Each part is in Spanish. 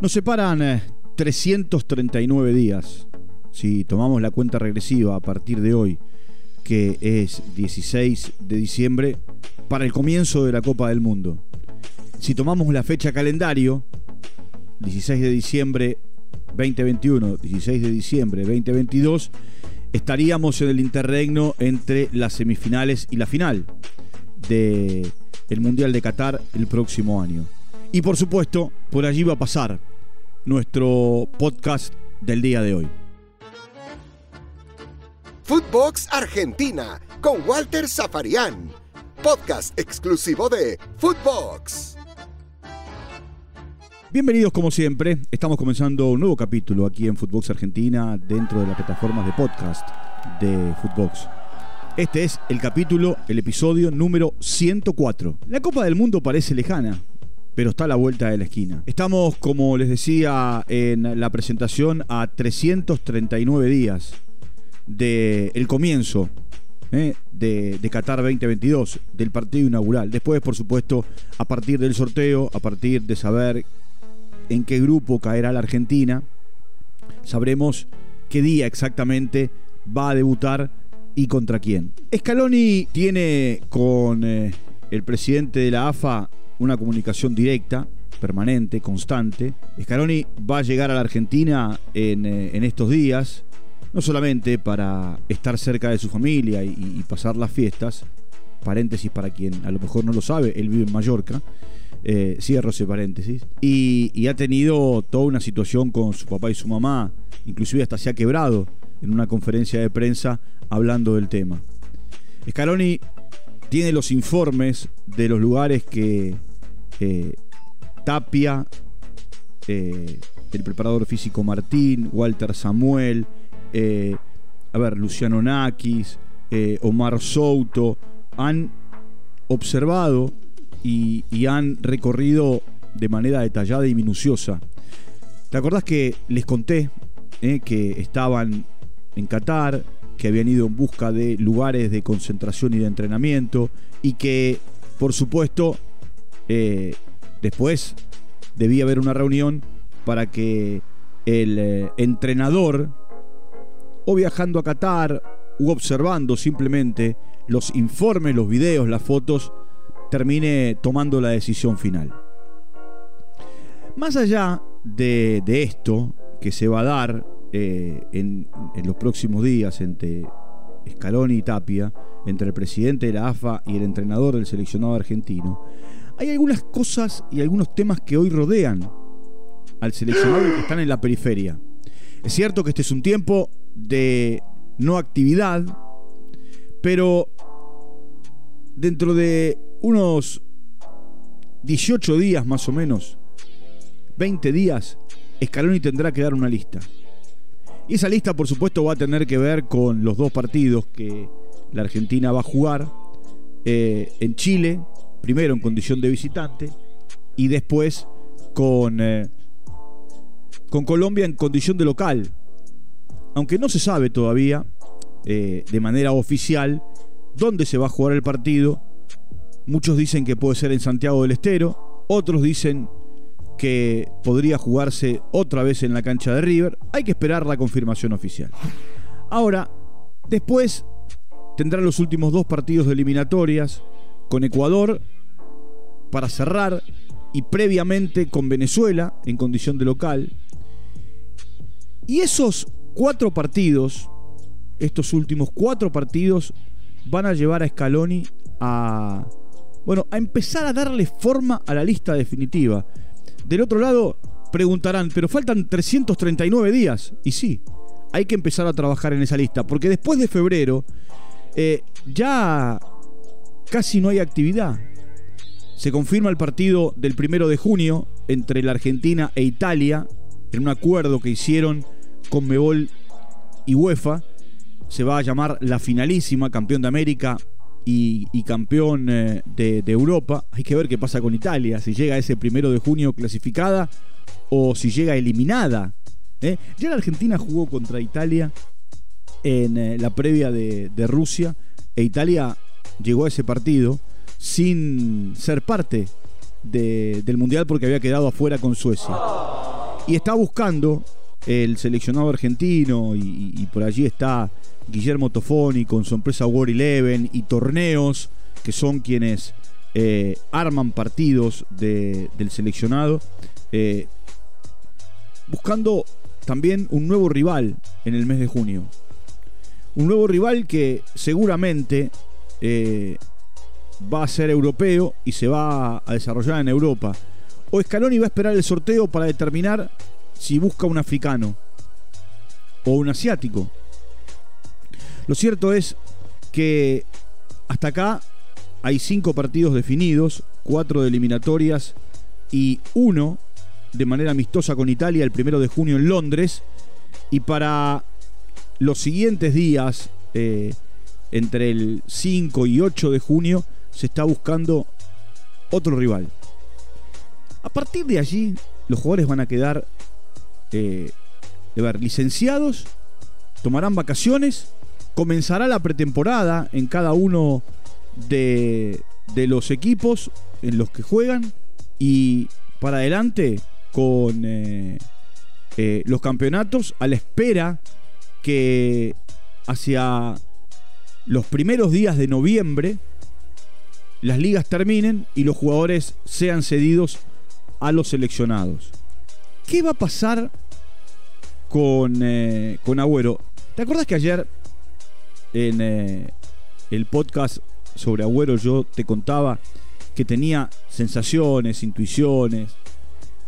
Nos separan 339 eh, días. Si tomamos la cuenta regresiva a partir de hoy, que es 16 de diciembre, para el comienzo de la Copa del Mundo. Si tomamos la fecha calendario, 16 de diciembre 2021, 16 de diciembre 2022, estaríamos en el interregno entre las semifinales y la final del el Mundial de Qatar el próximo año. Y por supuesto, por allí va a pasar nuestro podcast del día de hoy. Footbox Argentina con Walter Zafarian, podcast exclusivo de Footbox. Bienvenidos como siempre, estamos comenzando un nuevo capítulo aquí en Footbox Argentina dentro de las plataformas de podcast de Footbox. Este es el capítulo, el episodio número 104. La Copa del Mundo parece lejana, pero está a la vuelta de la esquina. Estamos, como les decía en la presentación, a 339 días del comienzo eh, de, Qatar 2022, del partido inaugural. Después, por supuesto, a partir del sorteo, a partir de saber en qué grupo caerá la Argentina, sabremos qué día exactamente va a debutar y contra quién. Scaloni tiene con eh, el presidente de la AFA una comunicación directa, permanente, constante. Scaloni va a llegar a la Argentina en, eh, estos días, no solamente para estar cerca de su familia y, pasar las fiestas, paréntesis para quien a lo mejor no lo sabe, él vive en Mallorca, eh, cierro ese paréntesis, y, y, ha tenido toda una situación con su papá y su mamá, inclusive hasta se ha quebrado en una conferencia de prensa hablando del tema. Scaloni tiene los informes de los lugares que eh, Tapia, eh, el preparador físico Martín, Walter Samuel, eh, a ver, Luciano Nakis, Omar Souto, han observado y, y, han recorrido de manera detallada y minuciosa. ¿Te acordás que les conté que estaban en Qatar, que habían ido en busca de lugares de concentración y de entrenamiento y que, por supuesto, eh, después debía haber una reunión para que el eh, entrenador, o viajando a Qatar, u observando simplemente los informes, los videos, las fotos, termine tomando la decisión final. Más allá de, esto que se va a dar eh, en, los próximos días entre Scaloni y Tapia, entre el presidente de la AFA y el entrenador del seleccionado argentino, hay algunas cosas y algunos temas que hoy rodean al seleccionado que están en la periferia. Es cierto que este es un tiempo de no actividad, pero dentro de unos 18 días más o menos, 20 días, Scaloni tendrá que dar una lista. Y esa lista, por supuesto, va a tener que ver con los dos partidos que la Argentina va a jugar eh, en Chile, primero en condición de visitante, y después con, eh, con Colombia en condición de local. Aunque no se sabe todavía eh, de manera oficial dónde se va a jugar el partido. Muchos dicen que puede ser en Santiago del Estero, otros dicen que podría jugarse otra vez en la cancha de River. Hay que esperar la confirmación oficial. Ahora, después tendrán los últimos dos partidos de eliminatorias con Ecuador para cerrar y previamente con Venezuela en condición de local. Y esos cuatro partidos, estos últimos cuatro partidos, van a llevar a Scaloni a, bueno, a empezar a darle forma a la lista definitiva. Del otro lado, preguntarán, pero faltan 339 días. Y sí, hay que empezar a trabajar en esa lista, porque después de febrero eh, ya casi no hay actividad. Se confirma el partido del primero de junio entre la Argentina e Italia, en un acuerdo que hicieron con Mebol y UEFA. Se va a llamar la finalísima, campeón de América y, campeón eh, de, Europa. Hay que ver qué pasa con Italia, si llega ese primero de junio clasificada o si llega eliminada. ¿eh? Ya la Argentina jugó contra Italia en eh, la previa de, Rusia e Italia llegó a ese partido sin ser parte del Mundial porque había quedado afuera con Suecia. Y está buscando el seleccionado argentino y, por allí está Guillermo Tofoni con su empresa War Eleven y torneos que son quienes eh, arman partidos del seleccionado, eh, buscando también un nuevo rival en el mes de junio. Un nuevo rival que seguramente eh, va a ser europeo y se va a desarrollar en Europa. O Scaloni va a esperar el sorteo para determinar si busca un africano o un asiático. Lo cierto es que hasta acá hay cinco partidos definidos, cuatro de eliminatorias y uno de manera amistosa con Italia el primero de junio en Londres. Y para los siguientes días, eh, entre el 5 y 8 de junio, se está buscando otro rival. A partir de allí, los jugadores van a quedar eh, ver, licenciados, tomarán vacaciones, comenzará la pretemporada en cada uno de, los equipos en los que juegan y para adelante con eh, eh, los campeonatos a la espera que hacia los primeros días de noviembre las ligas terminen y los jugadores sean cedidos a los seleccionados. ¿Qué va a pasar con, eh, con Agüero? ¿Te acuerdas que ayer en el podcast sobre Agüero yo te contaba que tenía sensaciones, intuiciones,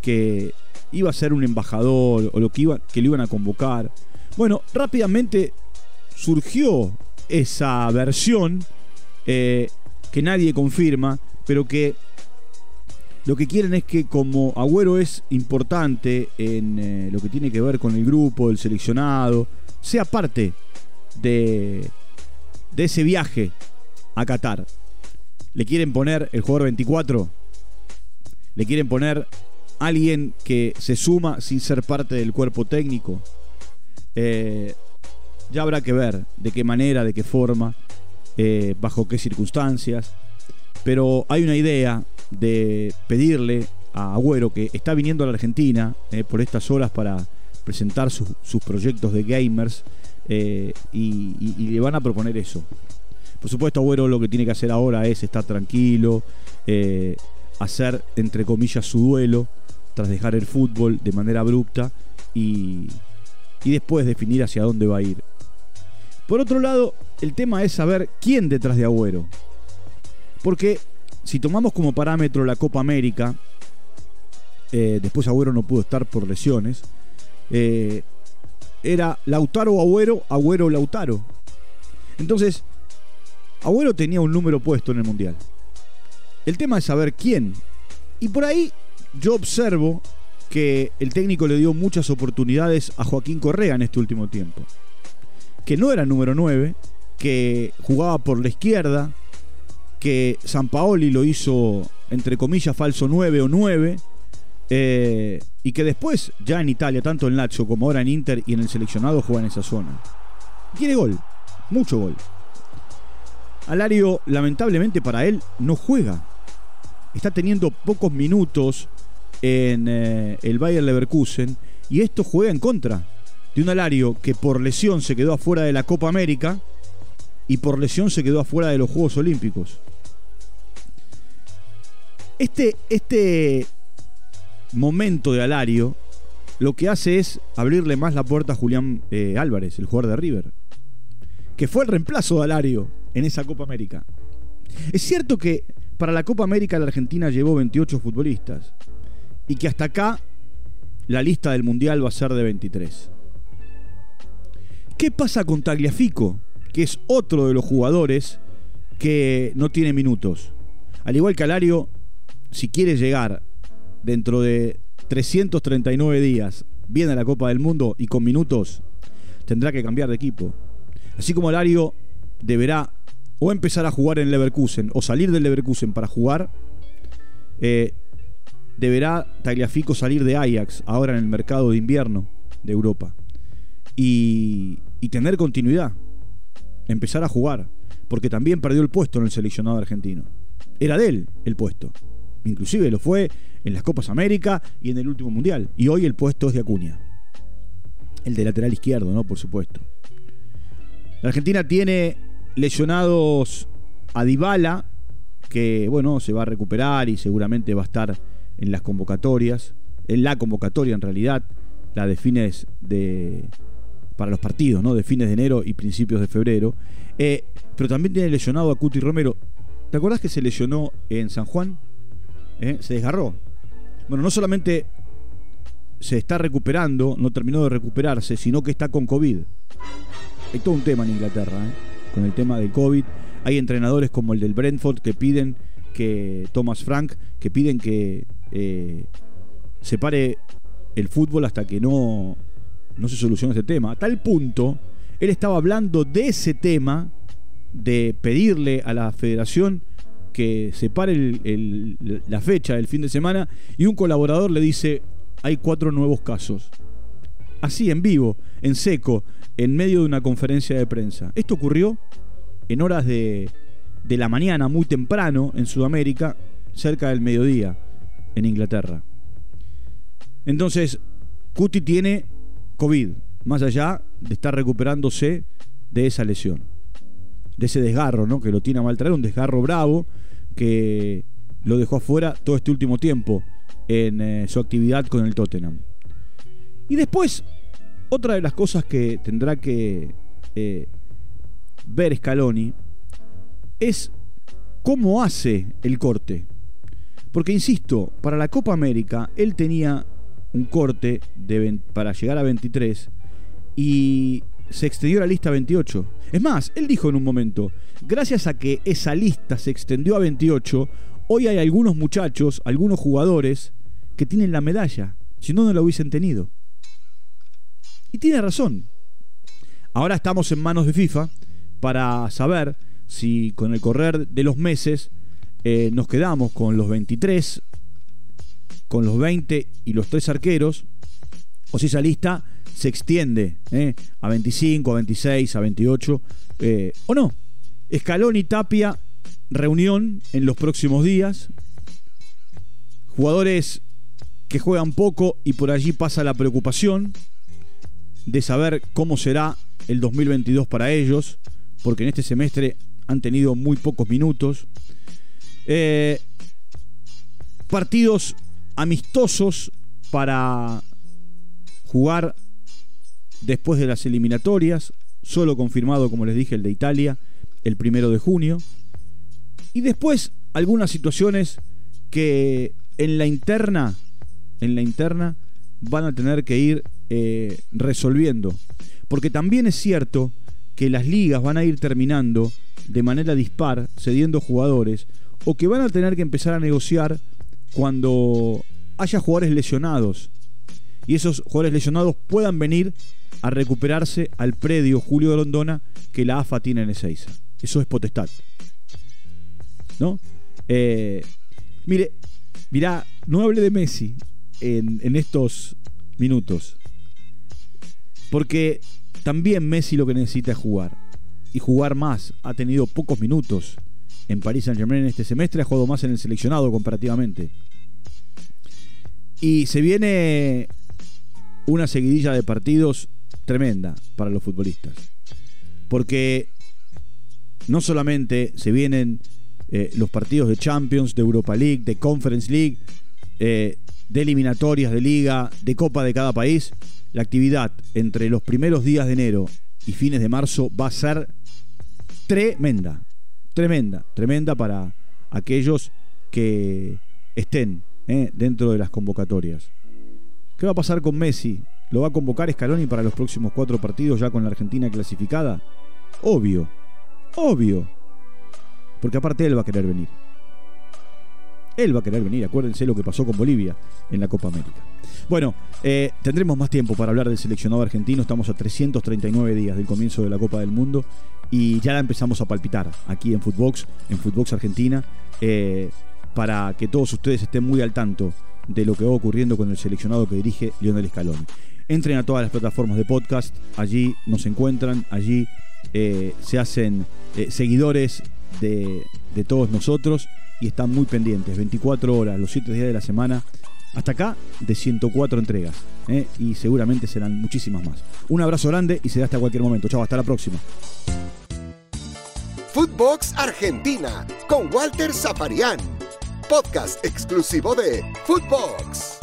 que iba a ser un embajador o lo que, iba, que lo iban a convocar. Bueno, rápidamente surgió esa versión eh, que nadie confirma, pero que lo que quieren es que como Agüero es importante en eh, lo que tiene que ver con el grupo, el seleccionado, sea parte de, de ese viaje a Qatar. Le quieren poner el jugador 24. Le quieren poner alguien que se suma sin ser parte del cuerpo técnico. Eh, ya habrá que ver de qué manera, de qué forma, eh, bajo qué circunstancias. Pero hay una idea de pedirle a Agüero, que está viniendo a la Argentina eh, por estas horas para presentar sus proyectos de gamers, y le van a proponer eso. Por supuesto, Agüero lo que tiene que hacer ahora es estar tranquilo, eh, hacer, entre comillas, su duelo, tras dejar el fútbol de manera abrupta y, y después definir hacia dónde va a ir. Por otro lado, el tema es saber quién detrás de Agüero. Porque si tomamos como parámetro la Copa América, eh, después Agüero no pudo estar por lesiones, eh, era Lautaro Agüero, Agüero Lautaro. Entonces, Agüero tenía un número puesto en el Mundial. El tema es saber quién. Y por ahí yo observo que el técnico le dio muchas oportunidades a Joaquín Correa en este último tiempo. Que no era número 9, que jugaba por la izquierda, que San Paoli lo hizo, entre comillas, falso 9 o 9, eh, y que después, ya en Italia, tanto en Lazio como ahora en Inter y en el seleccionado, juega en esa zona. Tiene gol, mucho gol. Alario, lamentablemente para él, no juega. Está teniendo pocos minutos en eh, el Bayer Leverkusen y esto juega en contra de un Alario que por lesión se quedó afuera de la Copa América y por lesión se quedó afuera de los Juegos Olímpicos. Este, este momento de Alario lo que hace es abrirle más la puerta a Julián eh, Álvarez, el jugador de River, que fue el reemplazo de Alario en esa Copa América. Es cierto que para la Copa América la Argentina llevó 28 futbolistas y que hasta acá la lista del Mundial va a ser de 23. ¿Qué pasa con Tagliafico, que es otro de los jugadores que no tiene minutos? Al igual que Alario, si quiere llegar dentro de 339 días bien a la Copa del Mundo y con minutos, tendrá que cambiar de equipo. Así como Alario deberá o empezar a jugar en Leverkusen o salir del Leverkusen para jugar, eh, deberá Tagliafico salir de Ajax ahora en el mercado de invierno de Europa y, y tener continuidad, empezar a jugar, porque también perdió el puesto en el seleccionado argentino. Era de él el puesto, inclusive lo fue en las Copas América y en el último Mundial. Y hoy el puesto es de Acuña. El de lateral izquierdo, ¿no? Por supuesto. La Argentina tiene lesionados a Dybala, que bueno, se va a recuperar y seguramente va a estar en las convocatorias, en la convocatoria en realidad, la de fines de para los partidos, ¿no? De fines de enero y principios de febrero. Eh, pero también tiene lesionado a Cuti Romero. ¿Te acordás que se lesionó en San Juan? ¿Eh? Se desgarró. Bueno, no solamente se está recuperando, no terminó de recuperarse, sino que está con COVID. Hay todo un tema en Inglaterra, ¿eh? con el tema del COVID. Hay entrenadores como el del Brentford que piden que Thomas Frank, que piden que eh, se pare el fútbol hasta que no, no se solucione este tema. A tal punto, él estaba hablando de ese tema, de pedirle a la federación que se pare la fecha del fin de semana, y un colaborador le dice, hay cuatro nuevos casos. Así, en vivo, en seco, en medio de una conferencia de prensa. Esto ocurrió en horas de, de la mañana, muy temprano, en Sudamérica, cerca del mediodía, en Inglaterra. Entonces, Cuti tiene COVID, más allá de estar recuperándose de esa lesión, de ese desgarro, ¿no? Que lo tiene a mal traer, un desgarro bravo que lo dejó afuera todo este último tiempo en eh, su actividad con el Tottenham. Y después, otra de las cosas que tendrá que eh, ver Scaloni es cómo hace el corte. Porque, insisto, para la Copa América él tenía un corte de, para llegar a 23 y se extendió la lista a 28. Es más, él dijo en un momento, gracias a que esa lista se extendió a 28, hoy hay algunos muchachos, algunos jugadores que tienen la medalla, si no, no la hubiesen tenido. Y tiene razón. Ahora estamos en manos de FIFA para saber si con el correr de los meses eh, nos quedamos con los 23, con los 20 y los 3 arqueros, o si esa lista se extiende eh, a 25, a 26, a 28, eh, o no. Escalón y Tapia, reunión en los próximos días. Jugadores que juegan poco y por allí pasa la preocupación de saber cómo será el 2022 para ellos, porque en este semestre han tenido muy pocos minutos. Eh, partidos amistosos para jugar después de las eliminatorias, solo confirmado, como les dije, el de Italia, el primero de junio. Y después algunas situaciones que en la interna, en la interna, van a tener que ir eh, resolviendo. Porque también es cierto que las ligas van a ir terminando de manera dispar, cediendo jugadores, o que van a tener que empezar a negociar cuando haya jugadores lesionados. Y esos jugadores lesionados puedan venir a recuperarse al predio Julio de Londona que la AFA tiene en Ezeiza. Eso es potestad. ¿No? Eh, mire, mirá, no hablé de Messi en estos minutos. Porque también Messi lo que necesita es jugar. Y jugar más. Ha tenido pocos minutos en París Saint Germain este semestre. Ha jugado más en el seleccionado comparativamente. Y se viene una seguidilla de partidos tremenda para los futbolistas. Porque no solamente se vienen eh, los partidos de Champions, de Europa League, de Conference League, eh, de eliminatorias de liga, de copa de cada país, la actividad entre los primeros días de enero y fines de marzo va a ser tremenda, tremenda, tremenda para aquellos que estén eh, dentro de las convocatorias. ¿Qué va a pasar con Messi? ¿Lo va a convocar Scaloni para los próximos cuatro partidos ya con la Argentina clasificada? Obvio, obvio. Porque aparte él va a querer venir. Él va a querer venir, acuérdense lo que pasó con Bolivia en la Copa América. Bueno, eh, tendremos más tiempo para hablar del seleccionado argentino. Estamos a 339 días del comienzo de la Copa del Mundo y ya la empezamos a palpitar aquí en Footbox, en Footbox Argentina, eh, para que todos ustedes estén muy al tanto de lo que va ocurriendo con el seleccionado que dirige Lionel Scaloni. Entren a todas las plataformas de podcast, allí nos encuentran, allí eh, se hacen seguidores de, de todos nosotros y están muy pendientes, 24 horas, los 7 días de la semana, hasta acá de 104 entregas. ¿eh? Y seguramente serán muchísimas más. Un abrazo grande y se da hasta cualquier momento. Chao, hasta la próxima. Footbox Argentina con Walter Zafarian. Podcast exclusivo de Footbox.